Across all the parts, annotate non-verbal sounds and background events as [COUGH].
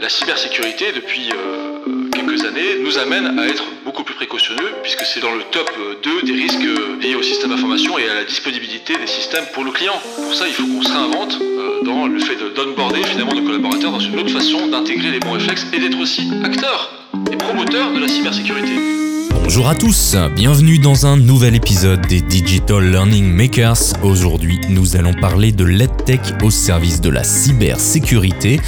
La cybersécurité, depuis euh, quelques années, nous amène à être beaucoup plus précautionneux, puisque c'est dans le top 2 des risques liés au système d'information et à la disponibilité des systèmes pour nos clients. Pour ça, il faut qu'on se réinvente euh, dans le fait d'onboarder finalement nos collaborateurs dans une autre façon d'intégrer les bons réflexes et d'être aussi acteurs et promoteurs de la cybersécurité. Bonjour à tous, bienvenue dans un nouvel épisode des Digital Learning Makers. Aujourd'hui, nous allons parler de l'EdTech au service de la cybersécurité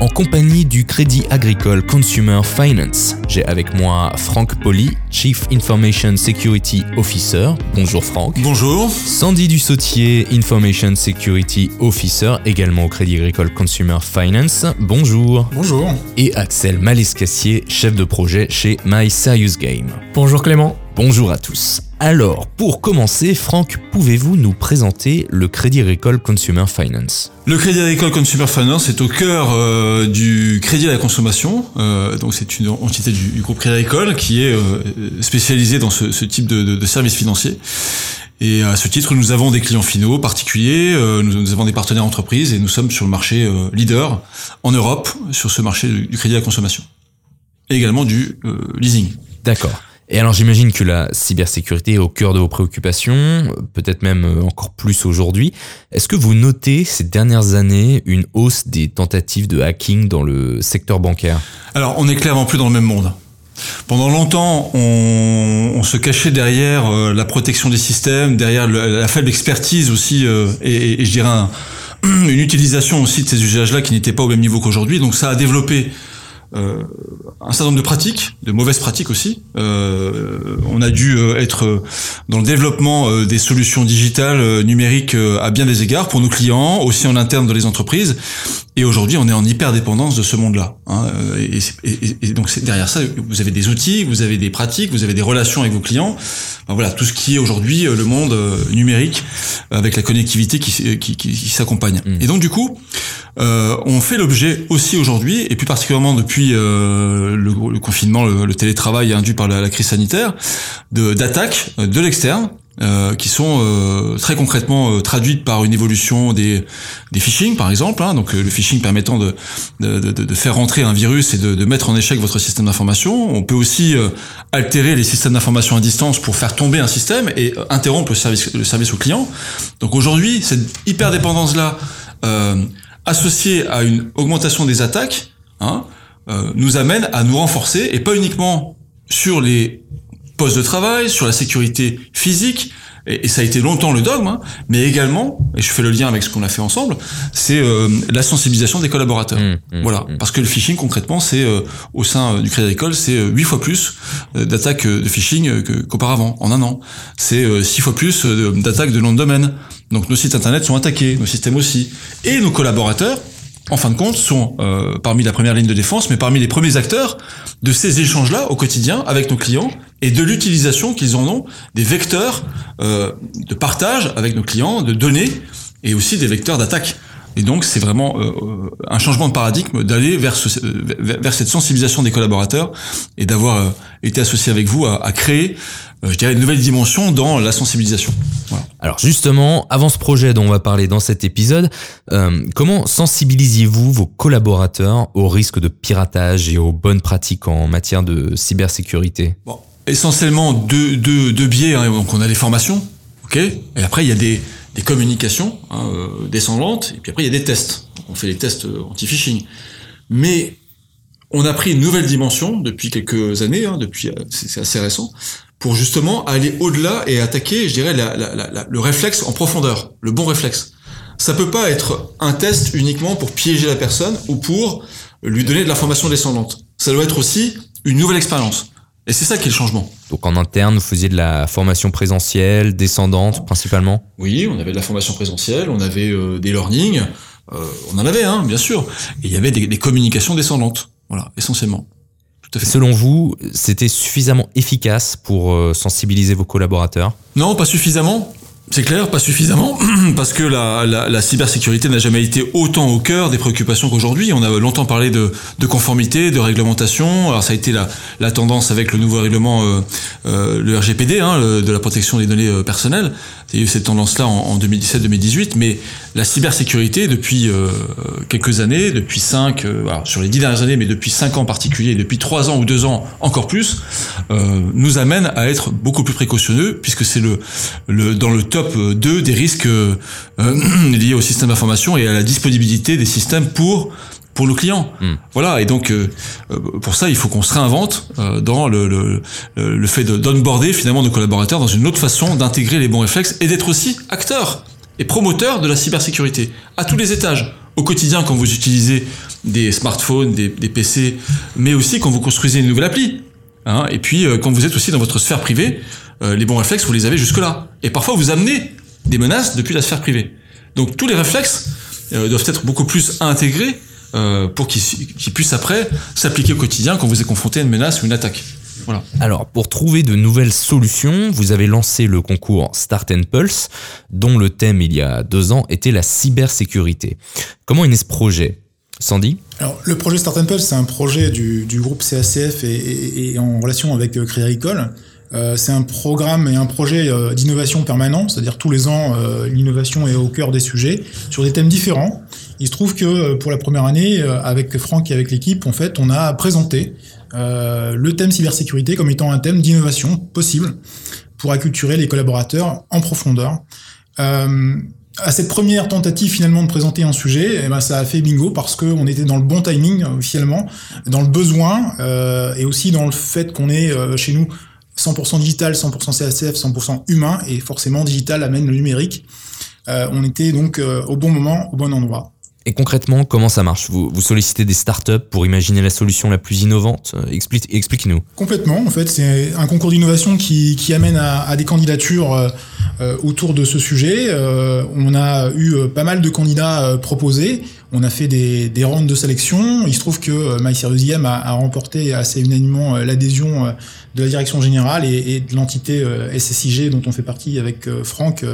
en compagnie du Crédit Agricole Consumer Finance. J'ai avec moi Franck Poli, Chief Information Security Officer. Bonjour Franck. Bonjour. Sandy Dussautier, Information Security Officer, également au Crédit Agricole Consumer Finance. Bonjour. Bonjour. Et Axel Malescassier, chef de projet chez My Serious Game. Bonjour Clément. Bonjour à tous. Alors, pour commencer, Franck, pouvez-vous nous présenter le Crédit Agricole Consumer Finance? Le Crédit Agricole Consumer Finance est au cœur euh, du crédit à la consommation. Euh, donc, c'est une entité du, groupe Crédit Agricole qui est euh, spécialisée dans ce, type de, de, services financiers. Et à ce titre, nous avons des clients finaux particuliers, nous, avons des partenaires entreprises et nous sommes sur le marché leader en Europe sur ce marché du crédit à la consommation. Et également du leasing. D'accord. Et alors j'imagine que la cybersécurité est au cœur de vos préoccupations, peut-être même euh, encore plus aujourd'hui. Est-ce que vous notez ces dernières années une hausse des tentatives de hacking dans le secteur bancaire? Alors on est clairement plus dans le même monde. Pendant longtemps, on, se cachait derrière euh, la protection des systèmes, derrière la faible expertise aussi, euh, et, je dirais [CLEARS THROAT] une utilisation aussi de ces usages-là qui n'étaient pas au même niveau qu'aujourd'hui. Donc ça a développé euh, un certain nombre de pratiques, de mauvaises pratiques aussi. Euh, on a dû euh, être dans le développement des solutions digitales numériques à bien des égards pour nos clients, aussi en interne dans les entreprises. Et aujourd'hui, on est en hyper dépendance de ce monde-là. Hein. Et, et, et, donc derrière ça, vous avez des outils, vous avez des pratiques, vous avez des relations avec vos clients. voilà, tout ce qui est aujourd'hui le monde numérique avec la connectivité qui, qui, qui, s'accompagne. Mmh. Et donc du coup, euh, on fait l'objet aussi aujourd'hui, et plus particulièrement depuis euh, le, confinement, le, télétravail induit par la, crise sanitaire, d'attaques de, de l'externe, euh, qui sont euh, très concrètement euh, traduites par une évolution des, des phishing, par exemple. Hein, donc le phishing permettant de, de, de, faire rentrer un virus et de, mettre en échec votre système d'information. On peut aussi altérer les systèmes d'information à distance pour faire tomber un système et interrompre le service, le service au client. Donc aujourd'hui, cette hyper dépendance là associé à une augmentation des attaques, hein, euh, nous amène à nous renforcer, et pas uniquement sur les postes de travail, sur la sécurité physique, et, ça a été longtemps le dogme, hein, mais également, et je fais le lien avec ce qu'on a fait ensemble, c'est euh, la sensibilisation des collaborateurs. Mmh, mmh, voilà, mmh. parce que le phishing concrètement, c'est euh, au sein du Crédit Agricole, c'est huit fois plus d'attaques de phishing qu'auparavant en un an. C'est six fois plus d'attaques de nom de domaine. Donc nos sites internet sont attaqués, nos systèmes aussi. Et nos collaborateurs, en fin de compte, sont euh, parmi la première ligne de défense, mais parmi les premiers acteurs de ces échanges-là au quotidien avec nos clients et de l'utilisation qu'ils en ont des vecteurs euh, de partage avec nos clients, de données et aussi des vecteurs d'attaque. Et donc, c'est vraiment euh, un changement de paradigme d'aller vers, vers, cette sensibilisation des collaborateurs et d'avoir été associé avec vous à, créer euh, je dirais, une nouvelle dimension dans la sensibilisation. Alors justement, avant ce projet dont on va parler dans cet épisode, euh, comment sensibilisiez-vous vos collaborateurs aux risques de piratage et aux bonnes pratiques en matière de cybersécurité? Bon, Essentiellement deux, deux, deux biais. Hein. Donc on a les formations, ok, et après il y a des, des communications hein, euh, descendantes, et puis après il y a des tests. Donc, on fait les tests anti-phishing. Mais on a pris une nouvelle dimension depuis quelques années, hein, depuis c'est assez récent, pour justement aller au-delà et attaquer, je dirais, le réflexe en profondeur, le bon réflexe. Ça peut pas être un test uniquement pour piéger la personne ou pour lui donner de l'information descendante. Ça doit être aussi une nouvelle expérience. Et c'est ça qui est le changement. Donc en interne, vous faisiez de la formation présentielle, descendante principalement? Oui, on avait de la formation présentielle, on avait euh, des learnings, euh, on en avait, hein, bien sûr. Et il y avait des, des communications descendantes, voilà, essentiellement. Selon vous, c'était suffisamment efficace pour euh, sensibiliser vos collaborateurs? Non, pas suffisamment. C'est clair, pas suffisamment, [CLEARS THROAT] parce que la, la, la cybersécurité n'a jamais été autant au cœur des préoccupations qu'aujourd'hui. On a longtemps parlé de, de, conformité, de réglementation. Alors ça a été la, la tendance avec le nouveau règlement, euh, euh, le RGPD, hein, de la protection des données euh, personnelles. Il y a eu cette tendance-là en, en 2017-2018, mais la cybersécurité, depuis euh, quelques années, depuis cinq, euh, alors sur les dix dernières années, mais depuis cinq ans en particulier, depuis trois ans ou deux ans encore plus, nous amène à être beaucoup plus précautionneux, puisque c'est le, le dans le top 2 des risques euh, [CLEARS THROAT] liés au système d'information et à la disponibilité des systèmes pour pour nos clients. Mm. Voilà, et donc euh, pour ça, il faut qu'on se réinvente euh, dans le, le, le fait de d'onboarder finalement nos collaborateurs dans une autre façon d'intégrer les bons réflexes et d'être aussi acteur et promoteur de la cybersécurité à tous les étages. Au quotidien, quand vous utilisez des smartphones, des, des PC, mais aussi quand vous construisez une nouvelle appli. Hein, et puis quand vous êtes aussi dans votre sphère privée, euh, les bons réflexes, vous les avez jusque-là. Et parfois, vous amenez des menaces depuis la sphère privée. Donc tous les réflexes euh, doivent être beaucoup plus intégrés euh, pour qu'ils puissent après s'appliquer au quotidien quand vous êtes confronté à une menace ou une attaque. Voilà. Alors, pour trouver de nouvelles solutions, vous avez lancé le concours Start and Pulse, dont le thème il y a deux ans était la cybersécurité. Comment est né ce projet? Sandy? Alors, le projet Start and Pulse, c'est un projet du, du groupe CACF et, et, et, en relation avec Crédit Agricole. Euh, c'est un programme et un projet euh, d'innovation permanent, c'est-à-dire tous les ans, euh, l'innovation est au cœur des sujets, sur des thèmes différents. Il se trouve que pour la première année, avec Franck et avec l'équipe, en fait, on a présenté le thème cybersécurité comme étant un thème d'innovation possible pour acculturer les collaborateurs en profondeur. à cette première tentative finalement de présenter un sujet, eh ben, ça a fait bingo parce qu'on était dans le bon timing finalement, dans le besoin et aussi dans le fait qu'on est chez nous 100% digital, 100% CACF, 100% humain, et forcément digital amène le numérique. Euh, on était donc euh, au bon moment, au bon endroit. Et concrètement, comment ça marche? Vous, vous, sollicitez des startups pour imaginer la solution la plus innovante? Euh, Explique, Explique-nous. Complètement. En fait, c'est un concours d'innovation qui, qui, amène à, à des candidatures euh, autour de ce sujet. Euh, on a eu pas mal de candidats proposés. On a fait des, des rounds de sélection. Il se trouve que MySerious a, a remporté assez unanimement l'adhésion de la direction générale et, et de l'entité SSIG dont on fait partie avec Franck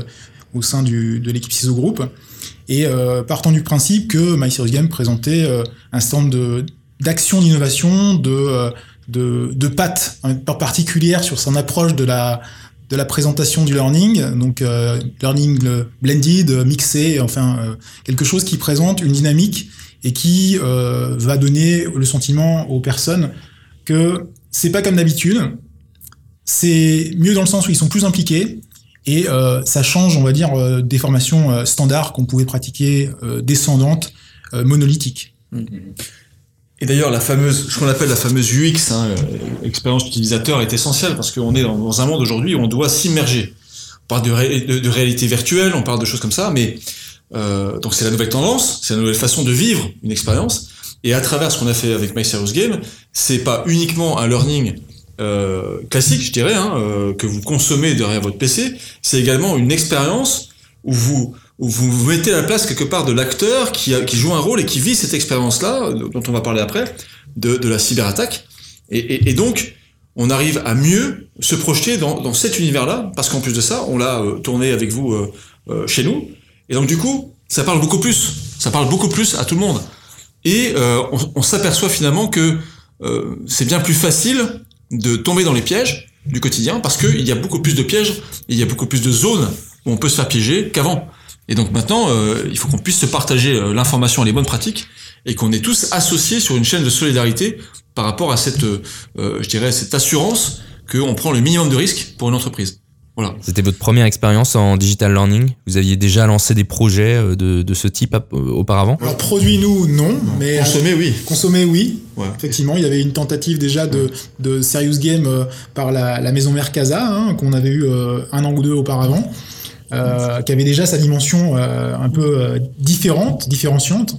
au sein du, de l'équipe CISO Group. Et euh, partant du principe que My Game présentait euh, un de d'actions d'innovation, de, euh, de, de pattes hein, particulières sur son approche de la, de la présentation du learning, donc learning blended, mixé, enfin quelque chose qui présente une dynamique et qui va donner le sentiment aux personnes que c'est pas comme d'habitude, c'est mieux dans le sens où ils sont plus impliqués, et euh, ça change, on va dire, euh, des formations euh, standards qu'on pouvait pratiquer euh, descendantes, monolithiques. Et d'ailleurs, la fameuse, ce qu'on appelle la fameuse UX, hein, expérience utilisateur, est essentielle parce qu'on est dans, un monde aujourd'hui où on doit s'immerger. On parle de, réalité virtuelle, on parle de choses comme ça, mais donc c'est la nouvelle tendance, c'est la nouvelle façon de vivre une expérience. Et à travers ce qu'on a fait avec My Serious Game, c'est pas uniquement un learning euh, classique, je dirais, hein, euh, que vous consommez derrière votre PC, c'est également une expérience où vous où vous mettez à la place quelque part de l'acteur qui, qui joue un rôle et qui vit cette expérience-là, dont on va parler après, de, de la cyberattaque. Et, et, donc, on arrive à mieux se projeter dans, dans cet univers-là, parce qu'en plus de ça, on l'a euh, tourné avec vous euh, euh, chez nous. Et donc, du coup, ça parle beaucoup plus. Ça parle beaucoup plus à tout le monde. Et on s'aperçoit finalement que c'est bien plus facile de tomber dans les pièges du quotidien parce qu'il y a beaucoup plus de pièges, il y a beaucoup plus de zones où on peut se faire piéger qu'avant. Et donc maintenant, euh, il faut qu'on puisse se partager euh, l'information et les bonnes pratiques et qu'on est tous associés sur une chaîne de solidarité par rapport à cette, euh, je dirais, cette assurance qu'on prend le minimum de risques pour une entreprise. Voilà. C'était votre première expérience en digital learning? Vous aviez déjà lancé des projets euh, de, de ce type euh, auparavant? Alors produit nous non, mais consommer oui. Consommer oui. Ouais. Effectivement, il y avait une tentative déjà de, de Serious Game euh, par la, la maison mère Casa hein, qu'on avait eu un an ou deux auparavant, euh, qui avait déjà sa dimension euh, un peu différente, différenciante.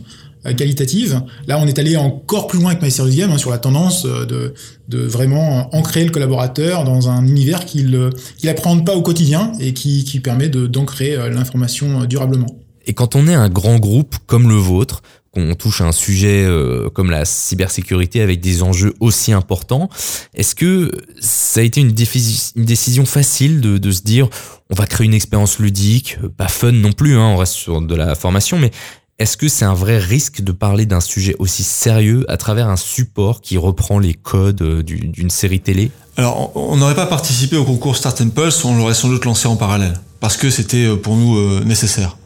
Euh, qualitative. Là, on est allé encore plus loin avec My Serious Game hein, sur la tendance euh, de, vraiment ancrer le collaborateur dans un univers qu'il n'apprend pas au quotidien et qui, qui permet d'ancrer euh, l'information durablement. Et quand on est un grand groupe comme le vôtre, qu'on touche à un sujet euh, comme la cybersécurité avec des enjeux aussi importants. Est-ce que ça a été une, une décision facile de, de, se dire on va créer une expérience ludique, pas fun non plus, hein, on reste sur de la formation, mais est-ce que c'est un vrai risque de parler d'un sujet aussi sérieux à travers un support qui reprend les codes euh, d'une série télé? Alors, on n'aurait pas participé au concours Start Pulse, on l'aurait sans doute lancé en parallèle, parce que c'était euh, pour nous euh, nécessaire.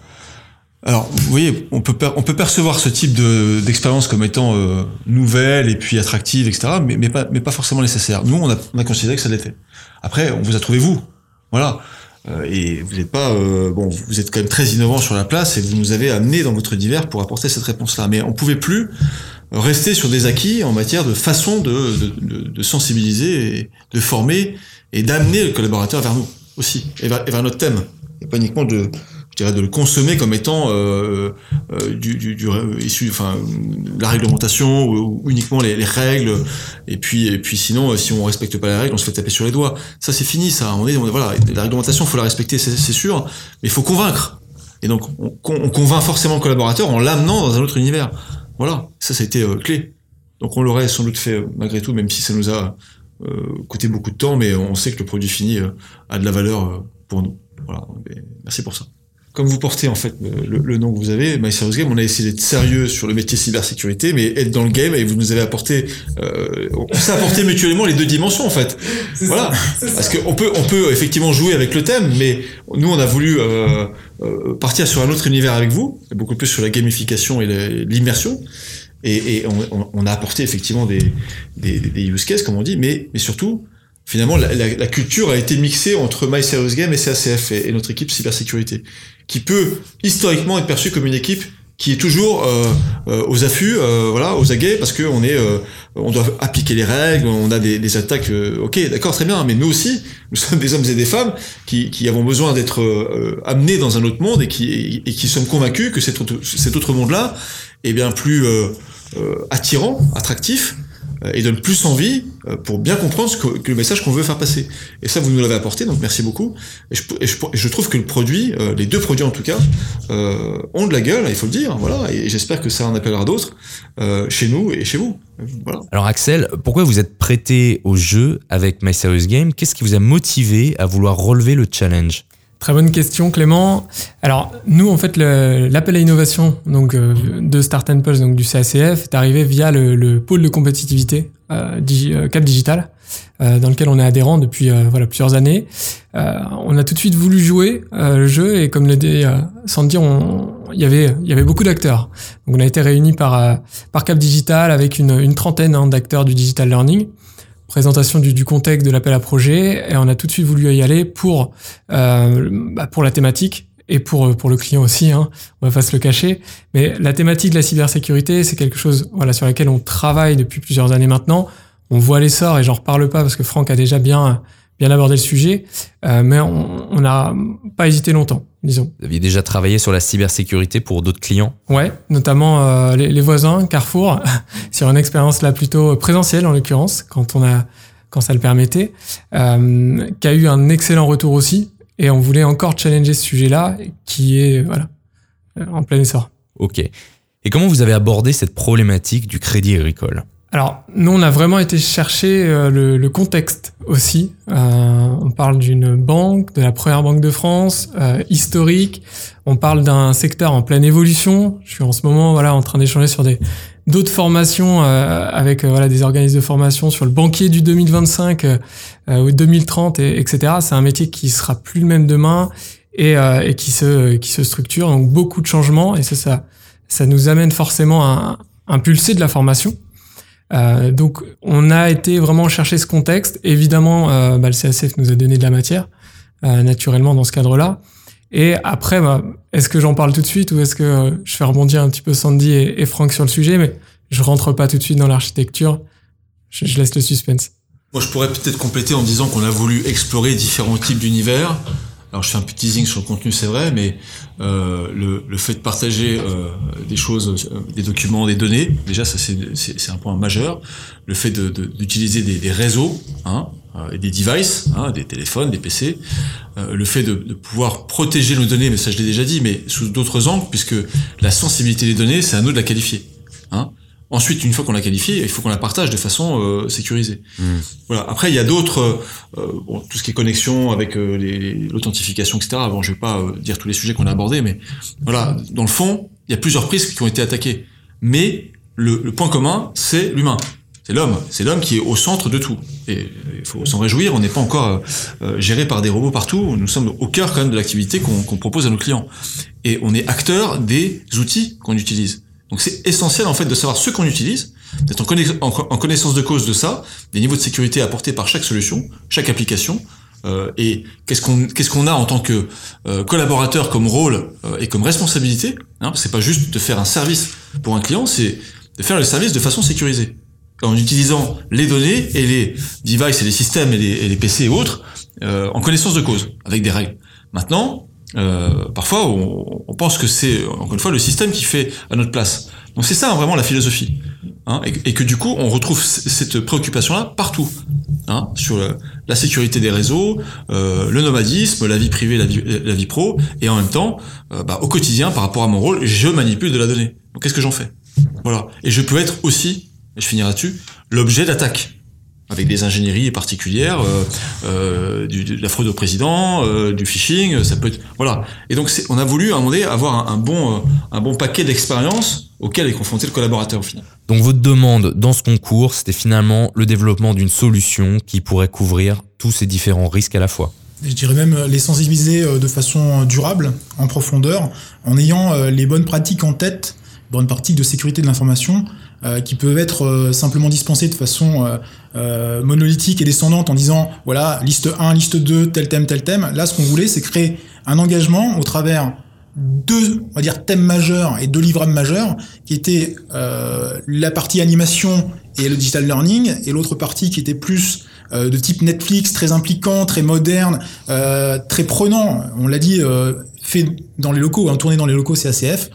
Alors, vous voyez, on peut, percevoir ce type d'expérience comme étant nouvelle et puis attractive, etc., mais, pas, forcément nécessaire. Nous, on a considéré que ça l'était. Après, on vous a trouvé vous. Voilà. Euh, et vous n'êtes pas euh, bon, vous êtes quand même très innovant sur la place et vous nous avez amené dans votre univers pour apporter cette réponse-là. Mais on pouvait plus rester sur des acquis en matière de façon de, sensibiliser, de former et d'amener le collaborateur vers nous aussi et vers, et vers notre thème, et pas uniquement de je dirais de le consommer comme étant euh, euh, du, du, du, issu, enfin la réglementation ou, uniquement les, les, règles. Et puis et puis sinon, si on respecte pas les règles, on se fait taper sur les doigts. Ça c'est fini, ça. On est, voilà, la réglementation, faut la respecter, c'est sûr, mais il faut convaincre. Et donc on, on, convainc forcément le collaborateur en l'amenant dans un autre univers. Voilà, ça ça a été euh, clé. Donc on l'aurait sans doute fait euh, malgré tout, même si ça nous a euh, coûté beaucoup de temps, mais on sait que le produit fini a de la valeur pour nous. Voilà, merci pour ça comme vous portez en fait le, le nom que vous avez, My Serious Game, on a essayé d'être sérieux sur le métier cybersécurité, mais être dans le game et vous nous avez apporté, euh, on s'est apporté mutuellement les deux dimensions en fait. Voilà, parce qu'on peut on peut effectivement jouer avec le thème, mais nous on a voulu euh, euh, partir sur un autre univers avec vous, beaucoup plus sur la gamification et l'immersion. Et, et on, on, a apporté effectivement des, des, des use cases, comme on dit, mais, mais surtout, finalement, la, la, la, culture a été mixée entre My Serious Game et CACF et, et notre équipe cybersécurité qui peut historiquement être perçu comme une équipe qui est toujours euh, euh, aux affûts, euh, voilà, aux aguets, parce que on est, euh, on doit appliquer les règles, on a des, des attaques. Euh, ok, d'accord, très bien, mais nous aussi, [LAUGHS] nous sommes des hommes et des femmes qui, qui avons besoin d'être amenés dans un autre monde et qui, et, qui sommes convaincus que cet autre, cet autre monde-là est bien plus attirant, attractif, euh, et donne plus envie euh, pour bien comprendre ce que, le message qu'on veut faire passer. Et ça, vous nous l'avez apporté, donc merci beaucoup. Et je, trouve que le produit, euh, les deux produits en tout cas, euh, ont de la gueule, il faut le dire, voilà. Et j'espère que ça en appellera d'autres euh, chez nous et chez vous. Alors Axel, pourquoi vous êtes prêté au jeu avec My Serious Game? Qu'est-ce qui vous a motivé à vouloir relever le challenge? Très bonne question, Clément. Alors, nous, en fait, l'appel à innovation donc, euh, de Start Pulse, donc du CACF, est arrivé via le, le pôle de compétitivité euh, euh Cap Digital, dans lequel on est adhérent depuis voilà, plusieurs années. on a tout de suite voulu jouer le jeu et, comme l'a dit Sandy, il y avait beaucoup d'acteurs. On a été réunis par Cap Digital avec une, une trentaine hein, d'acteurs du digital learning présentation du, du contexte de l'appel à projet et on a tout de suite voulu y aller pour euh, bah pour la thématique et pour pour le client aussi hein, on va pas se le cacher. Mais la thématique de la cybersécurité c'est quelque chose voilà sur laquelle on travaille depuis plusieurs années maintenant. On voit l'essor et j'en reparle pas parce que Franck a déjà bien bien abordé le sujet, euh, mais on n'a pas hésité longtemps, disons. Vous aviez déjà travaillé sur la cybersécurité pour d'autres clients? Ouais, notamment euh, les, les, voisins, Carrefour, [LAUGHS] sur une expérience là plutôt présentielle en l'occurrence, quand on a quand ça le permettait, euh, qui a eu un excellent retour aussi, et on voulait encore challenger ce sujet-là, qui est voilà en plein essor. Ok. Et comment vous avez abordé cette problématique du crédit agricole? Alors, nous, on a vraiment été chercher euh, le, le, contexte aussi. Euh, on parle d'une banque, de la première banque de France, euh, historique. On parle d'un secteur en pleine évolution. Je suis en ce moment, voilà, en train d'échanger sur des d'autres formations euh, avec euh, voilà des organismes de formation sur le banquier du 2025 ou 2030, et, etc. C'est un métier qui sera plus le même demain et, et qui se qui se structure. Donc beaucoup de changements et ça ça ça nous amène forcément à impulser de la formation. Euh, donc on a été vraiment chercher ce contexte. Évidemment, euh, bah, le CSF nous a donné de la matière, euh, naturellement dans ce cadre-là. Et après, bah, est-ce que j'en parle tout de suite ou est-ce que je fais rebondir un petit peu Sandy et, Franck sur le sujet Mais je rentre pas tout de suite dans l'architecture. Je laisse le suspense. Moi, je pourrais peut-être compléter en disant qu'on a voulu explorer différents types d'univers. Alors je fais un petit teasing sur le contenu, c'est vrai, mais euh, le, le, fait de partager euh, des choses, euh, des documents, des données, déjà ça c'est un point majeur. Le fait d'utiliser de, de, des, des, réseaux, hein, euh, et des devices, hein, des téléphones, des PC, euh, le fait de, de, pouvoir protéger nos données, mais ça je l'ai déjà dit, mais sous d'autres angles, puisque la sensibilité des données, c'est à nous de la qualifier. Hein. Ensuite, une fois qu'on l'a qualifiée, il faut qu'on la partage de façon euh, sécurisée. Mmh. Voilà. Après, il y a d'autres, euh, bon, tout ce qui est connexion avec euh, l'authentification, etc. Bon, je vais pas dire tous les sujets qu'on a abordés, mais voilà, dans le fond, il y a plusieurs prises qui ont été attaquées. Mais le, le point commun, c'est l'humain. C'est l'homme. C'est l'homme qui est au centre de tout. Et il faut s'en réjouir. On n'est pas encore géré par des robots partout. Nous sommes au cœur quand même de l'activité qu'on qu propose à nos clients. Et on est acteur des outils qu'on utilise. Donc c'est essentiel en fait de savoir ce qu'on utilise, d'être en, connaissance de cause de ça, des niveaux de sécurité apportés par chaque solution, chaque application, euh, et qu'est-ce qu'on qu'est-ce qu'on a en tant que euh, collaborateur comme rôle euh, et comme responsabilité. Hein, c'est pas juste de faire un service pour un client, c'est de faire le service de façon sécurisée, en utilisant les données et les devices et les systèmes et les, et les PC et autres euh, en connaissance de cause, avec des règles. Maintenant, euh, parfois, on, on pense que c'est encore une fois le système qui fait à notre place. Donc c'est ça hein, vraiment la philosophie, hein, et, que du coup on retrouve cette préoccupation-là partout, hein, sur la sécurité des réseaux, euh, le nomadisme, la vie privée, la vie, la vie pro, et en même temps, euh, bah, au quotidien, par rapport à mon rôle, je manipule de la donnée. Donc qu'est-ce que j'en fais? Voilà. Et je peux être aussi, et je finirai là-dessus, l'objet d'attaque avec des ingénieries particulières, euh, euh, du, de la fraude au président, euh, du phishing, ça peut être voilà. Et donc on a voulu à un moment donné avoir un, un bon un bon paquet d'expériences auquel est confronté le collaborateur au final. Donc votre demande dans ce concours, c'était finalement le développement d'une solution qui pourrait couvrir tous ces différents risques à la fois. Je dirais même les sensibiliser de façon durable, en profondeur, en ayant les bonnes pratiques en tête, bonnes pratiques de sécurité de l'information, euh, qui peuvent être euh, simplement dispensées de façon euh, euh, monolithique et descendante en disant voilà liste 1, liste 2, tel thème, tel thème. Là, ce qu'on voulait, c'est créer un engagement au travers deux, on va dire, thèmes majeurs et deux livrables majeurs, qui étaient euh, la partie animation et le digital learning, et l'autre partie qui était plus de type Netflix, très impliquant, très moderne, très prenant. On l'a dit, fait dans les locaux, hein, tourné dans les locaux CACF,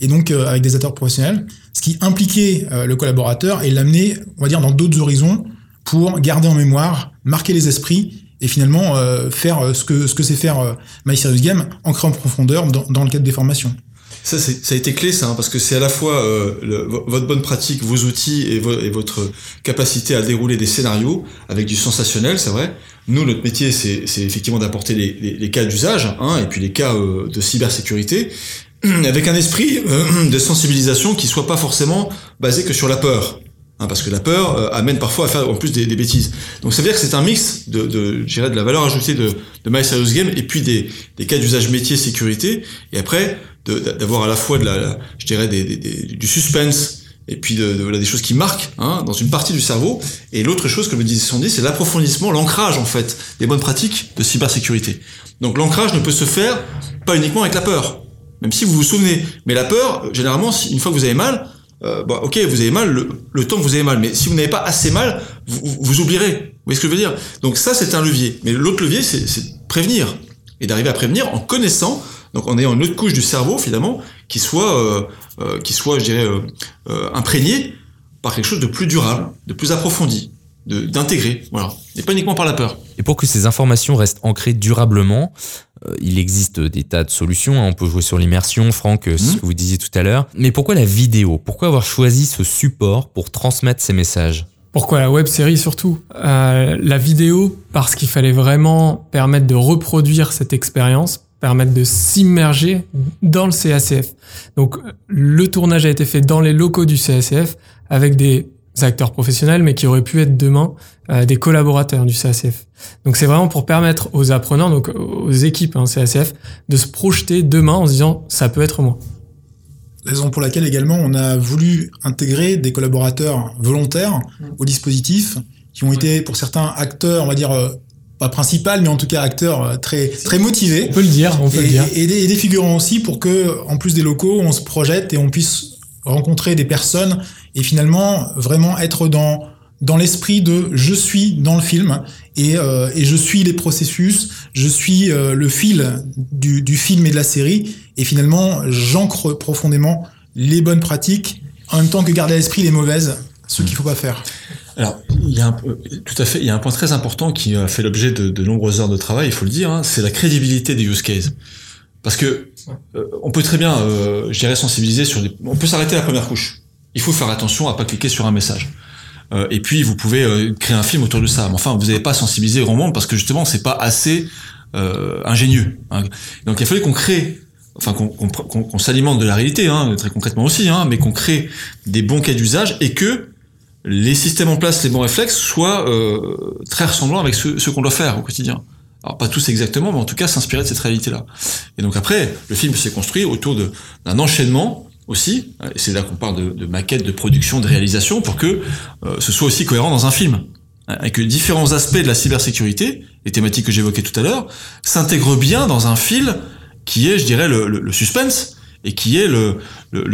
et donc avec des acteurs professionnels ce qui impliquait euh, le collaborateur et l'amener, on va dire, dans d'autres horizons pour garder en mémoire, marquer les esprits et finalement euh, faire euh, ce que ce que c'est faire euh, My Serious Game, ancré en profondeur dans, dans le cadre des formations. Ça, ça a été clé, ça, hein, parce que c'est à la fois votre bonne pratique, vos outils et, vo et, votre capacité à dérouler des scénarios avec du sensationnel, c'est vrai. Nous, notre métier, c'est effectivement d'apporter les, les, cas d'usage hein, et puis les cas de cybersécurité. [CLEARS THROAT] avec un esprit euh, [CLEARS THROAT] de sensibilisation qui soit pas forcément basé que sur la peur. Hein, parce que la peur euh, amène parfois à faire en plus des, bêtises. Donc ça veut dire que c'est un mix de, de, de la valeur ajoutée de, de My Serious Game et puis des, des cas d'usage métier sécurité. Et après, d'avoir à la fois de la, je dirais, du suspense et puis de, de, des choses qui marquent hein, dans une partie du cerveau. Et l'autre chose, comme le disait Sandy, c'est l'approfondissement, l'ancrage en fait des bonnes pratiques de cybersécurité. Donc l'ancrage ne peut se faire pas uniquement avec la peur même si vous vous souvenez. Mais la peur, généralement, une fois que vous avez mal, euh, bon, ok, vous avez mal le, temps que vous avez mal, mais si vous n'avez pas assez mal, vous, vous, oublierez. Vous voyez ce que je veux dire? Donc ça, c'est un levier. Mais l'autre levier, c'est prévenir. Et d'arriver à prévenir en connaissant, donc en ayant une autre couche du cerveau, finalement, qui soit, euh, euh, qui soit je dirais, euh, euh, imprégnée par quelque chose de plus durable, de plus approfondi d'intégrer, voilà, et pas uniquement par la peur. Et pour que ces informations restent ancrées durablement, euh, il existe des tas de solutions. Hein. On peut jouer sur l'immersion, Franck, mmh. ce que vous disiez tout à l'heure. Mais pourquoi la vidéo? Pourquoi avoir choisi ce support pour transmettre ces messages? Pourquoi la web série surtout? Euh, La vidéo parce qu'il fallait vraiment permettre de reproduire cette expérience, permettre de s'immerger dans le CACF. Donc le tournage a été fait dans les locaux du CACF avec des acteurs professionnels, mais qui auraient pu être demain euh, des collaborateurs du CACF. Donc c'est vraiment pour permettre aux apprenants, donc aux équipes hein, CACF, de se projeter demain en se disant ça peut être moi. Raison pour laquelle également on a voulu intégrer des collaborateurs volontaires au dispositif, qui ont été pour certains acteurs, on va dire euh, pas principal, mais en tout cas acteurs euh, très très motivés. On peut le dire, on peut et, le dire. Et des, et des figurants aussi pour que, en plus des locaux, on se projette et on puisse rencontrer des personnes et finalement vraiment être dans dans l'esprit de je suis dans le film et, euh, et je suis les processus, je suis euh, le fil du, du film et de la série et finalement j'ancre profondément les bonnes pratiques en même temps que garder à l'esprit les mauvaises, ce qu'il faut pas faire. Alors, il y a un, tout à fait, il y a un point très important qui a fait l'objet de, de nombreuses heures de travail, il faut le dire, hein, c'est la crédibilité des use cases. Parce que euh, on peut très bien, euh, je dirais, sensibiliser sur les... On peut s'arrêter à la première couche. Il faut faire attention à pas cliquer sur un message. Euh, et puis vous pouvez euh, créer un film autour de ça. Mais enfin, vous n'avez pas sensibilisé grand monde parce que justement, c'est pas assez ingénieux. hein. Donc il fallait qu'on crée, enfin qu'on s'alimente de la réalité, hein, très concrètement aussi, hein, mais qu'on crée des bons cas d'usage et que les systèmes en place, les bons réflexes soient très ressemblants avec ce qu'on doit faire au quotidien. Alors pas tous exactement, mais en tout cas s'inspirer de cette réalité-là. Et donc après, le film s'est construit autour d'un enchaînement aussi, et c'est là qu'on parle de, maquette, de production, de réalisation, pour que euh, ce soit aussi cohérent dans un film. Hein, Et que différents aspects de la cybersécurité, les thématiques que j'évoquais tout à l'heure, s'intègrent bien dans un fil qui est, je dirais, le suspense, et qui est le,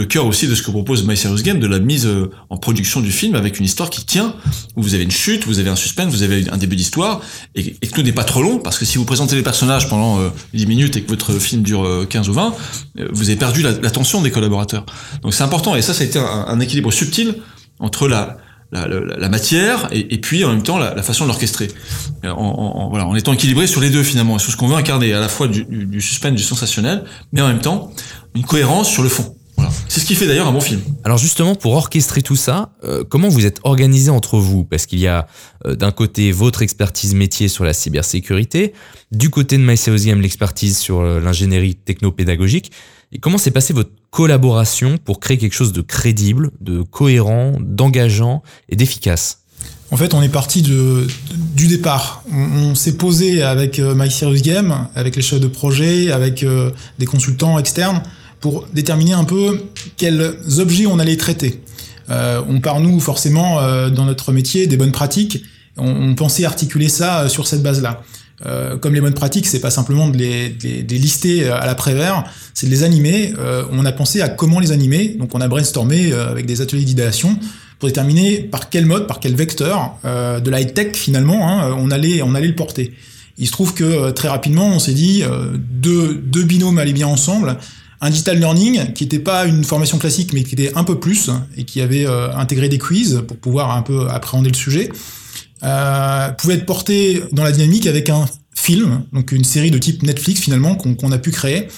cœur aussi de ce que propose My Serious Game, de la mise euh, en production du film avec une histoire qui tient, où vous avez une chute, vous avez un suspense, vous avez un début d'histoire, et, que tout n'est pas trop long, parce que si vous présentez les personnages pendant euh, 10 minutes et que votre film dure euh, 15 ou 20, euh, vous avez perdu la- l'attention des collaborateurs. Donc c'est important, et ça, ça a été un, équilibre subtil entre la, matière et, puis en même temps la, façon de l'orchestrer. En, voilà, en étant équilibré sur les deux finalement, sur ce qu'on veut incarner, à la fois du suspense, du sensationnel, mais en même temps une cohérence sur le fond. Voilà. C'est ce qui fait d'ailleurs un bon film. Alors justement, pour orchestrer tout ça, euh, comment vous êtes organisé entre vous? Parce qu'il y a euh, d'un côté votre expertise métier sur la cybersécurité, du côté de My Serious Game l'expertise sur euh, l'ingénierie technopédagogique. Et comment s'est passée votre collaboration pour créer quelque chose de crédible, de cohérent, d'engageant et d'efficace? En fait, on est parti de, du départ. On, on s'est posé avec euh, My Serious Game, avec les chefs de projet, avec euh, des consultants externes, pour déterminer un peu quels objets on allait traiter. Euh, on part, nous, forcément, euh, dans notre métier, des bonnes pratiques. On, pensait articuler ça euh, sur cette base-là. Comme les bonnes pratiques, c'est pas simplement de les, lister à l'après-vert, c'est de les animer. On a pensé à comment les animer, donc on a brainstormé avec des ateliers d'idéation pour déterminer par quel mode, par quel vecteur de la high tech finalement, hein, on allait on allait le porter. Il se trouve que très rapidement, on s'est dit deux deux binômes allaient bien ensemble. Un digital learning qui n'était pas une formation classique, mais qui était un peu plus et qui avait euh, intégré des quiz pour pouvoir un peu appréhender le sujet, euh, pouvait être porté dans la dynamique avec un film, donc une série de type Netflix finalement qu'on a pu créer,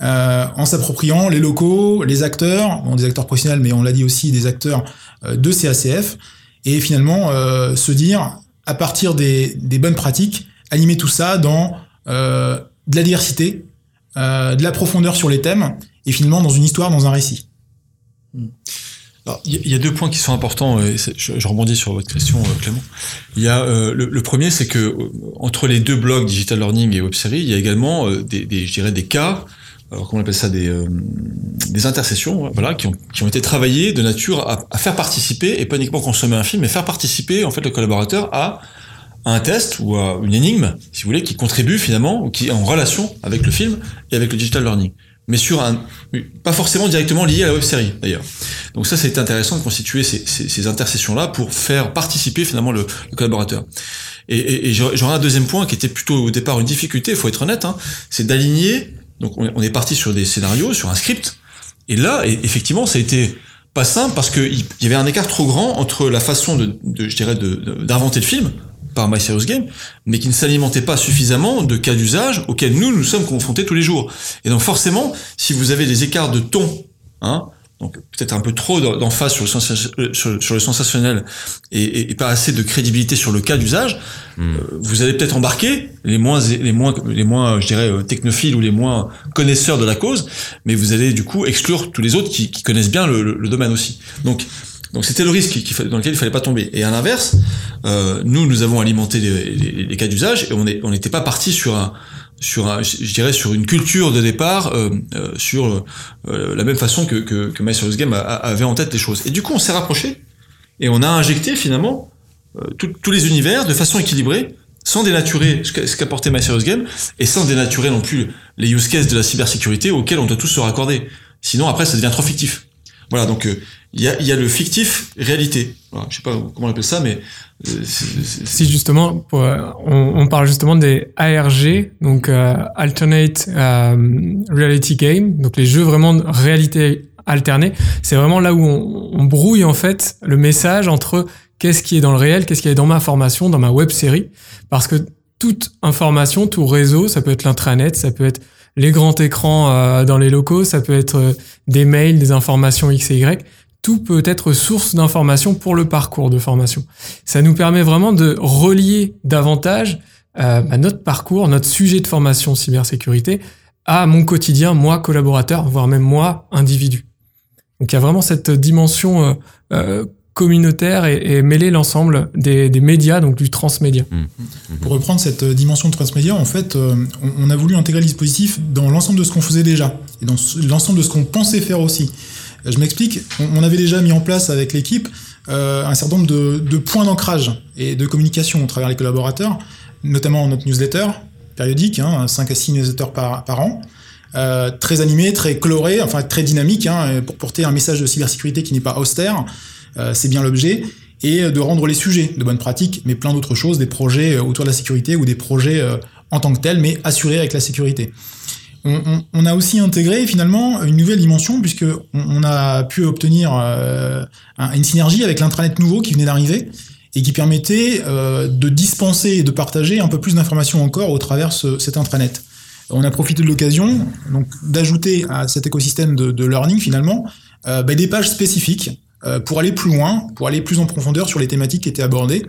euh, en s'appropriant les locaux, les acteurs, des acteurs professionnels, mais on l'a dit aussi des acteurs de CACF, et finalement se dire, à partir des, bonnes pratiques, animer tout ça dans de la diversité, euh, de la profondeur sur les thèmes, et finalement dans une histoire, dans un récit. Alors, Il y a- deux points qui sont importants, et je, je rebondis sur votre question, euh, Clément. Il y a euh, le, le premier, c'est que entre les deux blogs digital learning et web série, il y a également euh, des, des, je dirais des cas, alors comment on appelle ça, des, euh, des intercessions, voilà, qui ont, qui ont été travaillées de nature à, à faire participer et pas uniquement consommer un film, mais faire participer en fait le collaborateur à un test ou à une énigme, si vous voulez, qui contribue finalement, ou qui est en relation avec le film et avec le digital learning. Mais sur un, pas forcément directement lié à la web série d'ailleurs. Donc ça, c'est intéressant de constituer ces, ces, ces intercessions-là pour faire participer finalement le, collaborateur. Et, et, et j'aurais un deuxième point qui était plutôt au départ une difficulté, il faut être honnête, hein, c'est d'aligner. Donc on, est parti sur des scénarios, sur un script, et là, effectivement, ça a été pas simple parce qu'il il y avait un écart trop grand entre la façon de, je dirais, d'inventer le film par My Serious Game, mais qui ne s'alimentait pas suffisamment de cas d'usage auxquels nous nous sommes confrontés tous les jours. Et donc forcément, si vous avez des écarts de ton, hein, donc peut-être un peu trop d'emphase sur, le sensa- euh, sur, sur le sensationnel et, et- et pas assez de crédibilité sur le cas d'usage, Hmm. euh, vous allez peut-être embarquer les moins les moins les moins je dirais euh, technophiles ou les moins connaisseurs de la cause, mais vous allez du coup exclure tous les autres qui, qui connaissent bien le, le- le domaine aussi. Donc donc c'était le risque dans lequel il fallait pas tomber. Et à l'inverse, euh, nous nous avons alimenté les, les- les cas d'usage et on est on n'était pas parti sur un sur un, je dirais sur une culture de départ euh, euh, sur euh, la même façon que que, que My Game avait en tête les choses. Et du coup on s'est rapproché et on a injecté finalement euh, tous les univers de façon équilibrée sans dénaturer ce qu'a- ce qu'apportait My Game et sans dénaturer non plus les use cases de la cybersécurité auxquels on doit tous se raccorder. Sinon après ça devient trop fictif. Voilà donc euh, il y, a, y a le fictif réalité. Voilà, je sais pas comment on appelle ça mais euh, c'est- Si justement, euh, on, parle justement des ARG, donc euh, Alternate euh, Reality Game, donc les jeux vraiment de réalité alternée. C'est vraiment là où on, brouille en fait le message entre qu'est-ce qui est dans le réel, qu'est-ce qui est dans ma formation, dans ma web série, parce que toute information, tout réseau, ça peut être l'intranet, ça peut être les grands écrans dans les locaux, ça peut être des mails, des informations X et Y. Tout peut être source d'informations pour le parcours de formation. Ça nous permet vraiment de relier davantage euh, bah, notre parcours, notre sujet de formation cybersécurité à mon quotidien, moi collaborateur, voire même moi individu. Donc il y a vraiment cette dimension euh, euh, communautaire et, mêler l'ensemble des, médias, donc du transmédia. Mmh. Mmh. Pour reprendre cette dimension de transmédia, en fait, on, a voulu intégrer le dispositif dans l'ensemble de ce qu'on faisait déjà et dans l'ensemble de ce qu'on pensait faire aussi. Je m'explique, on, avait déjà mis en place avec l'équipe un certain nombre de, points d'ancrage et de communication au travers les collaborateurs notamment notre newsletter périodique, hein, 5 à 6 newsletters par, an, euh, très animé, très coloré, enfin très dynamique, hein, pour porter un message de cybersécurité qui n'est pas austère, euh, c'est bien l'objet, et de rendre les sujets de bonnes pratiques, mais plein d'autres choses, des projets euh, autour de la sécurité ou des projets euh, en tant que tels, mais assurés avec la sécurité. On, a aussi intégré finalement une nouvelle dimension puisque on, a pu obtenir euh, une synergie avec l'intranet nouveau qui venait d'arriver, et qui permettait euh, de dispenser et de partager un peu plus d'informations encore au travers ce, cet intranet. On a profité de l'occasion d'ajouter à cet écosystème de, learning finalement euh, bah, des pages spécifiques pour aller plus loin, pour aller plus en profondeur sur les thématiques qui étaient abordées,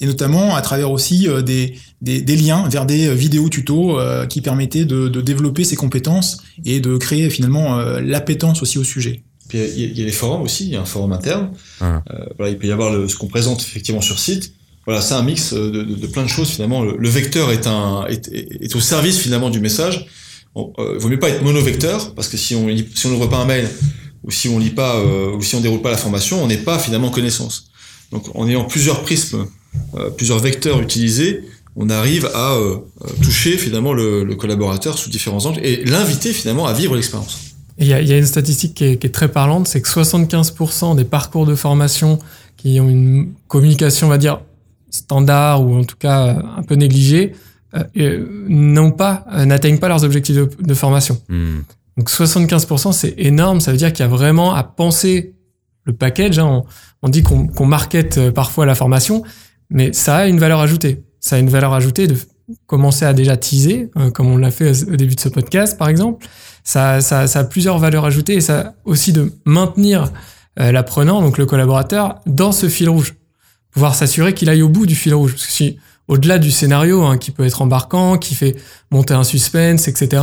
et notamment à travers aussi euh, des, des, des, liens vers des vidéos tutos euh, qui permettaient de, de, développer ces compétences et de créer finalement l'appétence aussi au sujet. Puis il y, a les forums aussi, il y a un forum interne. Ah. Euh, voilà, il peut y avoir le, ce qu'on présente effectivement sur site. Voilà, c'est un mix de, de, de, plein de choses finalement. Le, le vecteur est, un, est, est, au service finalement du message. On, euh, il vaut mieux pas être monovecteur parce que si on si on n'ouvre pas un mail ou si on lit pas euh, ou si on déroule pas la formation, on n'est pas finalement connaissance. Donc en ayant plusieurs prismes, euh, plusieurs vecteurs utilisés, on arrive à euh, toucher finalement le, le collaborateur sous différents angles et l'inviter finalement à vivre l'expérience. Il y, y a, une statistique qui est, qui est très parlante, c'est que 75% des parcours de formation qui ont une communication, on va dire, standard ou en tout cas un peu négligée, euh, n'ont pas, euh, n'atteignent pas leurs objectifs de, de formation. Hmm. Donc 75%, c'est énorme. Ça veut dire qu'il y a vraiment à penser le package. Hein. On, dit qu'on qu market euh, parfois la formation, mais ça a une valeur ajoutée. Ça a une valeur ajoutée de commencer à déjà teaser, euh, comme on l'a fait au début de ce podcast, par exemple ça a plusieurs valeurs ajoutées et ça aussi de maintenir euh, l'apprenant, donc le collaborateur, dans ce fil rouge. Pouvoir s'assurer qu'il aille au bout du fil rouge. Parce que si, au-delà du scénario, hein, qui peut être embarquant, qui fait monter un suspense, etc.,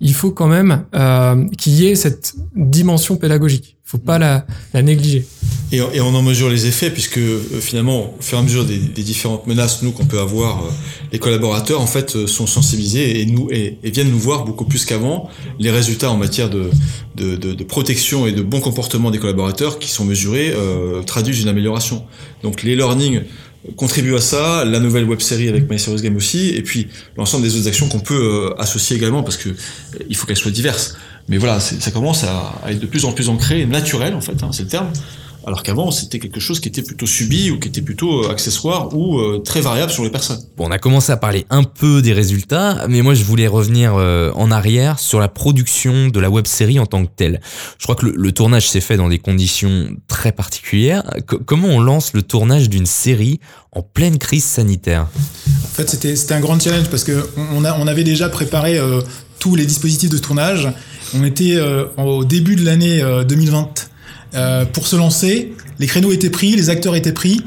il faut quand même euh, qu'il y ait cette dimension pédagogique. Il faut pas la, la négliger. Et, et, on en mesure les effets, puisque euh, finalement, au fur et à mesure des, des différentes menaces nous qu'on peut avoir, euh, les collaborateurs en fait euh, sont sensibilisés et nous et, et viennent nous voir beaucoup plus qu'avant. Les résultats en matière de, de, de, de, protection et de bon comportement des collaborateurs qui sont mesurés euh, traduisent une amélioration. Donc les learning contribuent à ça, la nouvelle web série avec My Serious Game aussi, et puis l'ensemble des autres actions qu'on peut euh, associer également parce que il faut qu'elles soient diverses. Mais voilà, ça commence à, à, être de plus en plus ancré, naturel en fait, hein, c'est le terme alors qu'avant c'était quelque chose qui était plutôt subi ou qui était plutôt euh, accessoire ou euh, très variable sur les personnes. Bon, on a commencé à parler un peu des résultats, mais moi je voulais revenir euh, en arrière sur la production de la web série en tant que telle. Je crois que le, le tournage s'est fait dans des conditions très particulières. C comment on lance le tournage d'une série en pleine crise sanitaire? En fait, c'était un grand challenge parce que on, a, on avait déjà préparé euh, tous les dispositifs de tournage. On était euh, au début de l'année 2020 euh, pour se lancer. Les créneaux étaient pris, les acteurs étaient pris.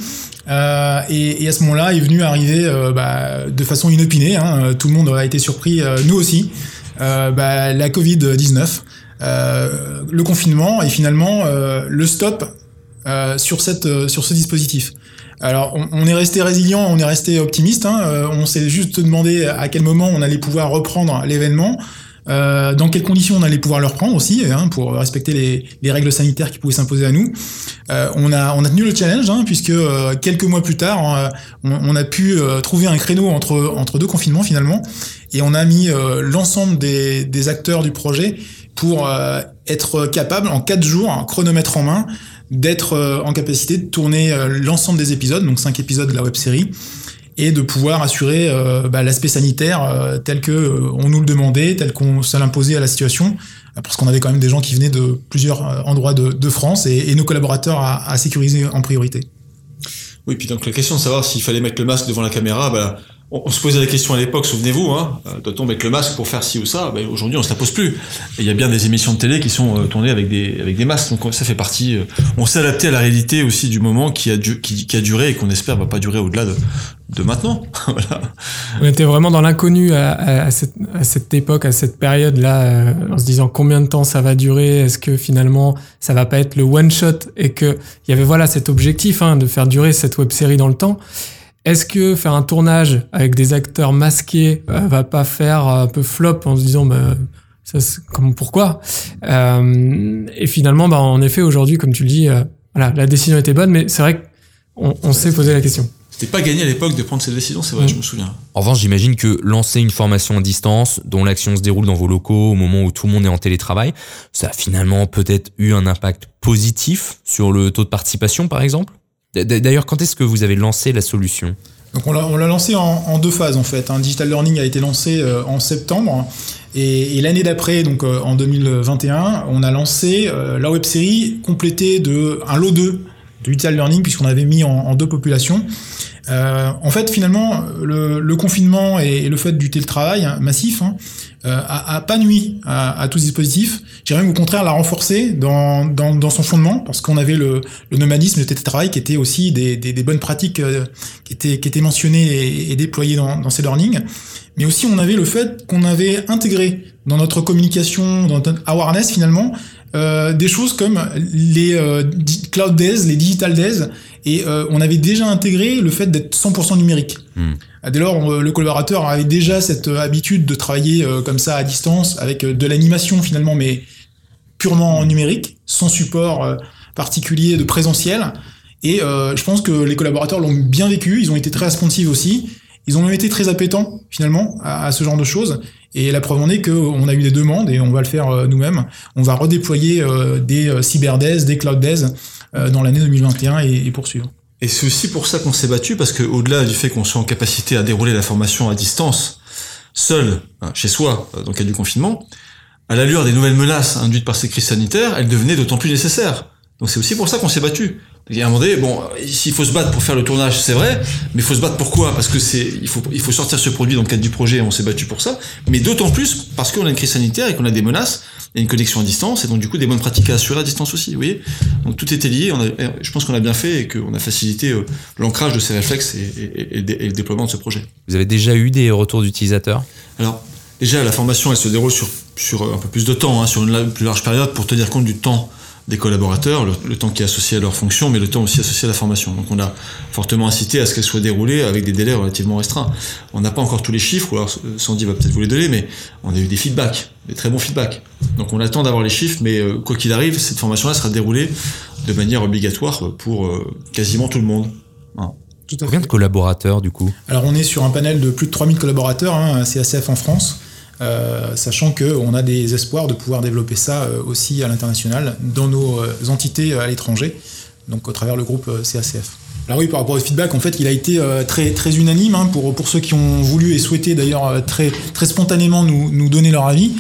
Euh, et, à ce moment-là est venu arriver euh, bah, de façon inopinée. Hein, tout le monde a été surpris, nous aussi. Bah, la Covid-19, le confinement et finalement le stop sur cette sur ce dispositif. Alors, on, on, est resté résilient, on est resté optimiste. Hein, on s'est juste demandé à quel moment on allait pouvoir reprendre l'événement. Euh, dans quelles conditions on allait pouvoir le reprendre aussi, hein, pour respecter les, les, règles sanitaires qui pouvaient s'imposer à nous. Euh, on, a, tenu le challenge, hein, puisque euh, quelques mois plus tard, hein, on, a pu trouver un créneau entre, deux confinements finalement, et on a mis l'ensemble des, des, acteurs du projet pour être capable, en quatre jours, chronomètre en main, d'être en capacité de tourner l'ensemble des épisodes, donc cinq épisodes de la web série, et de pouvoir assurer euh, bah, l'aspect sanitaire euh, tel que euh, on nous le demandait, tel qu'on ça l'imposait à la situation, parce qu'on avait quand même des gens qui venaient de plusieurs endroits de, France et, nos collaborateurs à, sécuriser en priorité. Oui, puis donc la question de savoir s'il fallait mettre le masque devant la caméra, bah, on, se posait la question à l'époque, souvenez-vous, hein, doit-on mettre le masque pour faire ci ou ça? Ben, Aujourd'hui, on se la pose plus. Il y a bien des émissions de télé qui sont tournées avec des, avec des masques, donc ça fait partie. On s'est adapté à la réalité aussi du moment qui a, qui, a duré et qu'on espère va pas durer au-delà de, de maintenant. [LAUGHS] voilà. On était vraiment dans l'inconnu à, à, cette, à, cette, époque, à cette période-là, en se disant combien de temps ça va durer, est-ce que finalement ça va pas être le one shot et que il y avait voilà cet objectif hein, de faire durer cette web série dans le temps. Est-ce que faire un tournage avec des acteurs masqués euh, va pas faire un peu flop en se disant bah, ça, comme pourquoi? Euh, Et finalement, bah, en effet, aujourd'hui, comme tu le dis, euh, voilà, la décision était bonne, mais c'est vrai qu'on on, s'est posé la question. C'était pas gagné à l'époque de prendre cette décision, c'est vrai, je me souviens. En revanche, j'imagine que lancer une formation à distance, dont l'action se déroule dans vos locaux au moment où tout le monde est en télétravail, ça a finalement peut-être eu un impact positif sur le taux de participation, par exemple? D'ailleurs, quand est-ce que vous avez lancé la solution? Donc on l'a lancé en, deux phases en fait. Un Digital Learning a été lancé euh, en septembre et, l'année d'après, donc euh, en 2021, on a lancé euh, la web série complétée de un lot 2 du Digital Learning puisqu'on avait mis en, deux populations. en fait, finalement, le, confinement et, le fait du télétravail hein, massif hein, euh, a, pas nuit à, à, tout ce dispositif. J'irais même au contraire l'a renforcé dans, son fondement, parce qu'on avait le, nomadisme, le télétravail, qui étaient aussi des, bonnes pratiques euh, qui, étaient, mentionnées et, déployées dans ces learnings. Mais aussi, on avait le fait qu'on avait intégré dans notre communication, dans notre awareness finalement, euh, des choses comme les euh, cloud days, les digital days, et euh, on avait déjà intégré le fait d'être 100% numérique. Hmm. Dès lors, le collaborateur avait déjà cette habitude de travailler comme ça à distance, avec de l'animation finalement, mais purement numérique, sans support particulier de présentiel. Et je pense que les collaborateurs l'ont bien vécu, ils ont été très responsifs aussi, ils ont même été très appétants finalement à, à ce genre de choses. Et la preuve en est qu'on a eu des demandes et on va le faire euh, nous-mêmes. On va redéployer euh, des euh, cyberdays, des cloud days dans l'année 2021 et, poursuivre. Et c'est aussi pour ça qu'on s'est battu, parce que au-delà du fait qu'on soit en capacité à dérouler la formation à distance, seul, hein, chez soi, dans le cas du confinement, à l'allure des nouvelles menaces induites par ces crises sanitaires, elle devenait d'autant plus nécessaire. Donc c'est aussi pour ça qu'on s'est battu. Il y a un moment donné, bon, s'il faut se battre pour faire le tournage, c'est vrai, mais il faut se battre pourquoi Parce que c'est, il faut, il faut sortir ce produit dans le cadre du projet, on s'est battu pour ça, mais d'autant plus parce qu'on a une crise sanitaire et qu'on a des menaces, et une connexion à distance, et donc du coup des bonnes pratiques à assurer à distance aussi, vous voyez? Donc tout était lié, on a, je pense qu'on a bien fait et qu'on a facilité euh, l'ancrage de ces réflexes et, et, le déploiement de ce projet. Vous avez déjà eu des retours d'utilisateurs? Alors, déjà, la formation, elle se déroule sur, sur un peu plus de temps, hein, sur une plus large période, pour tenir compte du temps des collaborateurs, le, temps qui est associé à leur fonction, mais le temps aussi associé à la formation. Donc on a fortement incité à ce qu'elle soit déroulée avec des délais relativement restreints. On n'a pas encore tous les chiffres, ou alors Sandy va peut-être vous les donner, mais on a eu des feedbacks, des très bons feedbacks. Donc on attend d'avoir les chiffres, mais euh, quoi qu'il arrive, cette formation-là sera déroulée de manière obligatoire pour euh, quasiment tout le monde. Hein. Combien de collaborateurs du coup? Alors on est sur un panel de plus de 3000 collaborateurs, hein, CACF en France. Euh, sachant qu'on a des espoirs de pouvoir développer ça euh, aussi à l'international, dans nos euh, entités à l'étranger, donc au travers le groupe CACF. Alors oui, par rapport au feedback, en fait, il a été très, très unanime hein, pour, pour ceux qui ont voulu et souhaité d'ailleurs très, très spontanément nous, nous donner leur avis.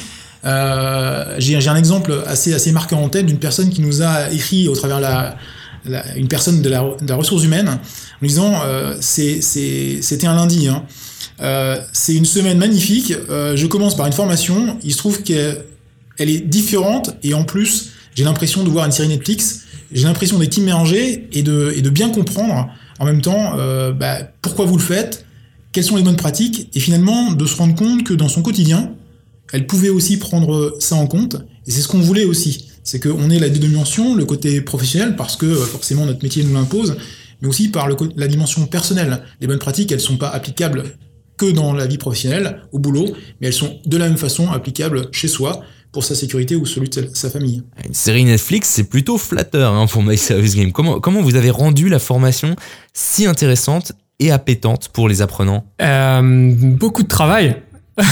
J'ai un exemple assez, assez marquant en tête d'une personne qui nous a écrit au travers la, une personne de la, ressource humaine en disant c'était un lundi. Hein, euh, c'est une semaine magnifique. Euh, je commence par une formation. Il se trouve qu'elle est différente et en plus, j'ai l'impression de voir une série Netflix. J'ai l'impression d'être immergé et de, et de bien comprendre en même temps euh, bah, pourquoi vous le faites, quelles sont les bonnes pratiques et finalement de se rendre compte que dans son quotidien, elle pouvait aussi prendre ça en compte et c'est ce qu'on voulait aussi. C'est qu'on ait la dimension, le côté professionnel parce que forcément notre métier nous l'impose, mais aussi par la dimension personnelle. Les bonnes pratiques, elles sont pas applicables que dans la vie professionnelle, au boulot, mais elles sont de la même façon applicables chez soi pour sa sécurité ou celui de sa famille. Une série Netflix, c'est plutôt flatteur hein, pour My Service Game. Comment, comment vous avez rendu la formation si intéressante et appétante pour les apprenants? Euh, Beaucoup de travail. [LAUGHS]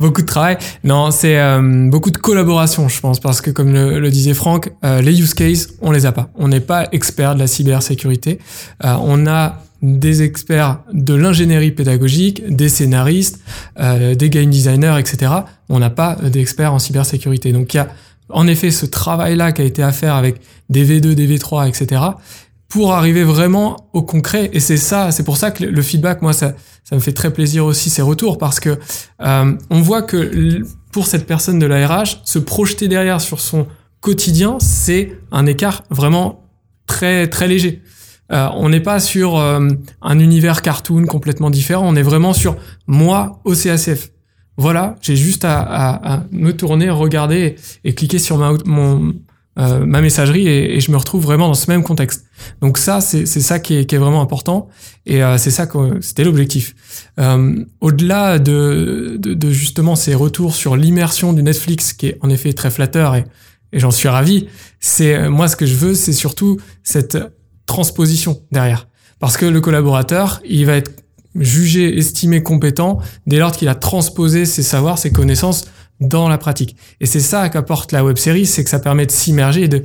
beaucoup de travail. Non, c'est euh, beaucoup de collaboration, je pense, parce que comme le, disait Franck, euh, les use cases, on les a pas. On n'est pas expert de la cybersécurité. on a des experts de l'ingénierie pédagogique, des scénaristes, euh, des game designers, etc. On n'a pas d'experts en cybersécurité. Donc il y a en effet ce travail-là qui a été à faire avec des V2, des V3, etc. pour arriver vraiment au concret. Et c'est ça, c'est pour ça que le feedback, moi, ça, me fait très plaisir aussi ces retours parce que euh, on voit que pour cette personne de la RH, se projeter derrière sur son quotidien, c'est un écart vraiment très très léger. Euh, on n'est pas sur euh, un univers cartoon complètement différent, on est vraiment sur moi au CACF. Voilà, j'ai juste à, à, à, me tourner, regarder et cliquer sur ma, mon, euh, ma messagerie et, je me retrouve vraiment dans ce même contexte. Donc ça, c'est ça qui est, qui est, vraiment important et euh, c'est ça que c'était l'objectif. Euh, Au-delà de, de, de, justement ces retours sur l'immersion du Netflix, qui est en effet très flatteur et, et j'en suis ravi, c'est moi ce que je veux, c'est surtout cette transposition derrière. Parce que le collaborateur, il va être jugé, estimé compétent dès lors qu'il a transposé ses savoirs, ses connaissances dans la pratique. Et c'est ça qu'apporte la web série, c'est que ça permet de s'immerger et de,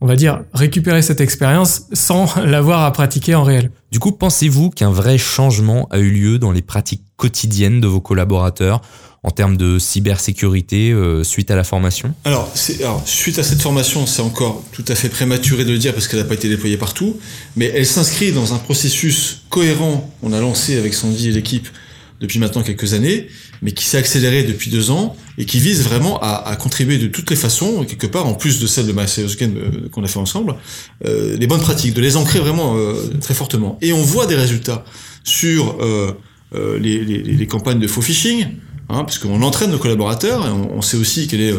on va dire, récupérer cette expérience sans [LAUGHS] l'avoir à pratiquer en réel. Du coup, pensez-vous qu'un vrai changement a eu lieu dans les pratiques quotidiennes de vos collaborateurs? En termes de cybersécurité euh, suite à la formation alors, alors, suite à cette formation, c'est encore tout à fait prématuré de le dire parce qu'elle n'a pas été déployée partout, mais elle s'inscrit dans un processus cohérent qu'on a lancé avec Sandy et l'équipe depuis maintenant quelques années, mais qui s'est accéléré depuis deux ans et qui vise vraiment à, à, contribuer de toutes les façons, quelque part, en plus de celle de Game euh, qu'on a fait ensemble, euh, les bonnes pratiques, de les ancrer vraiment euh, très fortement. Et on voit des résultats sur euh, euh les, les, les, campagnes de faux phishing, hein, parce entraîne nos collaborateurs, et on, sait aussi est,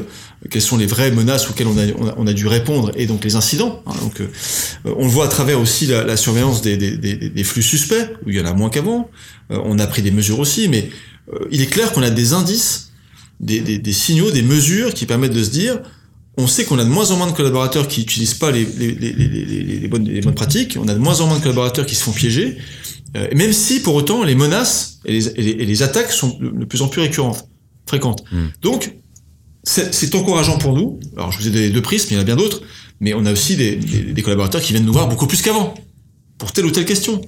quelles sont les vraies menaces auxquelles on a, dû répondre, et donc les incidents. Hein, donc, on le voit à travers aussi la, la surveillance des, flux suspects, où il y en a moins qu'avant. on a pris des mesures aussi, mais il est clair qu'on a des indices des, signaux, des mesures qui permettent de se dire, on sait qu'on a de moins en moins de collaborateurs qui n'utilisent pas les, bonnes, les bonnes pratiques, on a de moins en moins de collaborateurs qui se font piéger, euh, même si pour autant les menaces et les, et les, attaques sont de, plus en plus récurrentes, fréquentes. Hmm. Donc, c'est encourageant pour nous. Alors, je vous ai donné deux prismes, il y en a bien d'autres, mais on a aussi des, des collaborateurs qui viennent nous voir beaucoup plus qu'avant, pour telle ou telle question.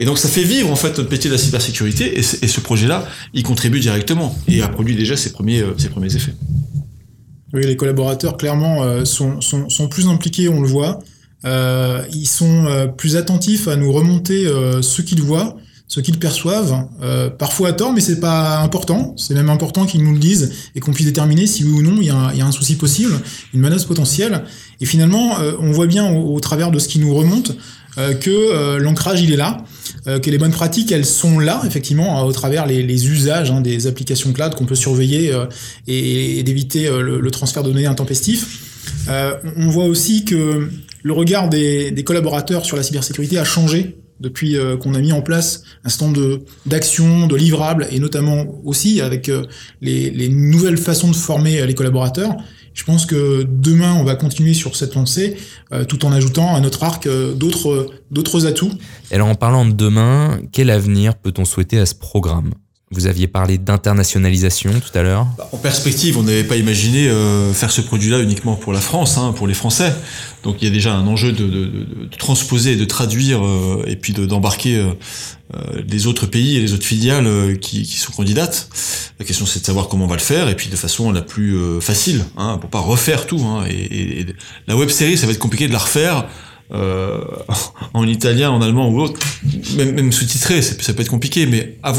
Et donc ça fait vivre en fait notre métier de la cybersécurité et, ce projet-là, il contribue directement et a produit déjà ses premiers, euh, ses premiers effets. Oui, les collaborateurs clairement euh, sont, sont, sont, plus impliqués, on le voit. Euh, ils sont euh, plus attentifs à nous remonter euh, ce qu'ils voient, ce qu'ils perçoivent, parfois à tort, mais c'est pas important. C'est même important qu'ils nous le disent et qu'on puisse déterminer si oui ou non il y, a, il y a un souci possible, une menace potentielle. Et finalement, on voit bien au, au, travers de ce qui nous remonte que l'ancrage il est là. Euh, que les bonnes pratiques, elles sont là, effectivement, au travers les, les usages hein, des applications cloud qu'on peut surveiller euh, et, d'éviter euh, le, transfert de données intempestif. on voit aussi que le regard des, des, collaborateurs sur la cybersécurité a changé depuis qu'on a mis en place un certain nombre d'actions, de, livrables, et notamment aussi avec les, les nouvelles façons de former les collaborateurs. Je pense que demain, on va continuer sur cette lancée, euh, tout en ajoutant à notre arc euh, d'autres d'autres atouts. Alors en parlant de demain, quel avenir peut-on souhaiter à ce programme? Vous aviez parlé d'internationalisation tout à l'heure. Bah, en perspective, on n'avait pas imaginé euh, faire ce produit-là uniquement pour la France, hein, pour les Français. Donc il y a déjà un enjeu de, de, de transposer, de traduire euh, et puis d'embarquer euh, euh, les autres pays et les autres filiales euh, qui, qui, sont candidates. La question c'est de savoir comment on va le faire et puis de façon la plus facile, hein, pour pas refaire tout. Hein, et, et, la web série, ça va être compliqué de la refaire. Euh, [LAUGHS] en italien, en allemand ou autre, même, même sous-titré, ça peut être compliqué, mais à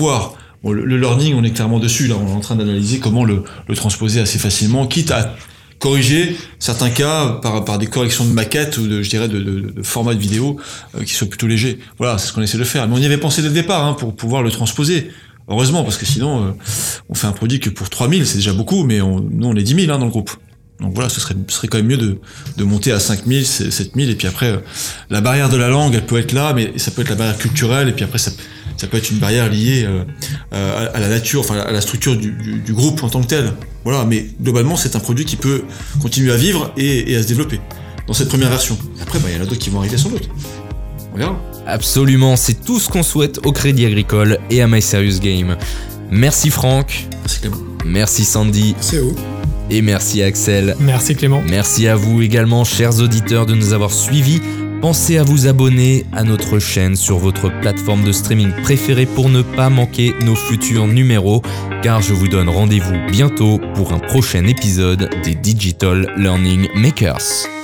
voir le, learning, on est clairement dessus. Là, on est en train d'analyser comment le, transposer assez facilement, quitte à corriger certains cas par, par des corrections de maquettes ou de, je dirais, de, de, format de vidéo euh, qui soient plutôt légers. Voilà, c'est ce qu'on essaie de faire. Mais on y avait pensé dès le départ hein, pour pouvoir le transposer. Heureusement, parce que sinon, euh, on fait un produit que pour 3000, c'est déjà beaucoup, mais on, nous, on est 10 000 hein, dans le groupe. Donc voilà, ce serait, ce serait quand même mieux de, de monter à 5000, 7000, et puis après, euh, la barrière de la langue, elle peut être là, mais ça peut être la barrière culturelle, et puis après, ça, ça peut être une barrière liée euh, euh, à, la nature, enfin à la structure du, du, groupe en tant que tel. Voilà, mais globalement, c'est un produit qui peut continuer à vivre et, et à se développer dans cette première version. Après, bah, il y en a d'autres qui vont arriver sans doute. On verra. Absolument, c'est tout ce qu'on souhaite au Crédit Agricole et à My Serious Game. Merci Franck. Merci Clément. Merci Sandy. C'est où Et merci Axel. Merci Clément. Merci à vous également, chers auditeurs, de nous avoir suivis. Pensez à vous abonner à notre chaîne sur votre plateforme de streaming préférée pour ne pas manquer nos futurs numéros, car je vous donne rendez-vous bientôt pour un prochain épisode des Digital Learning Makers.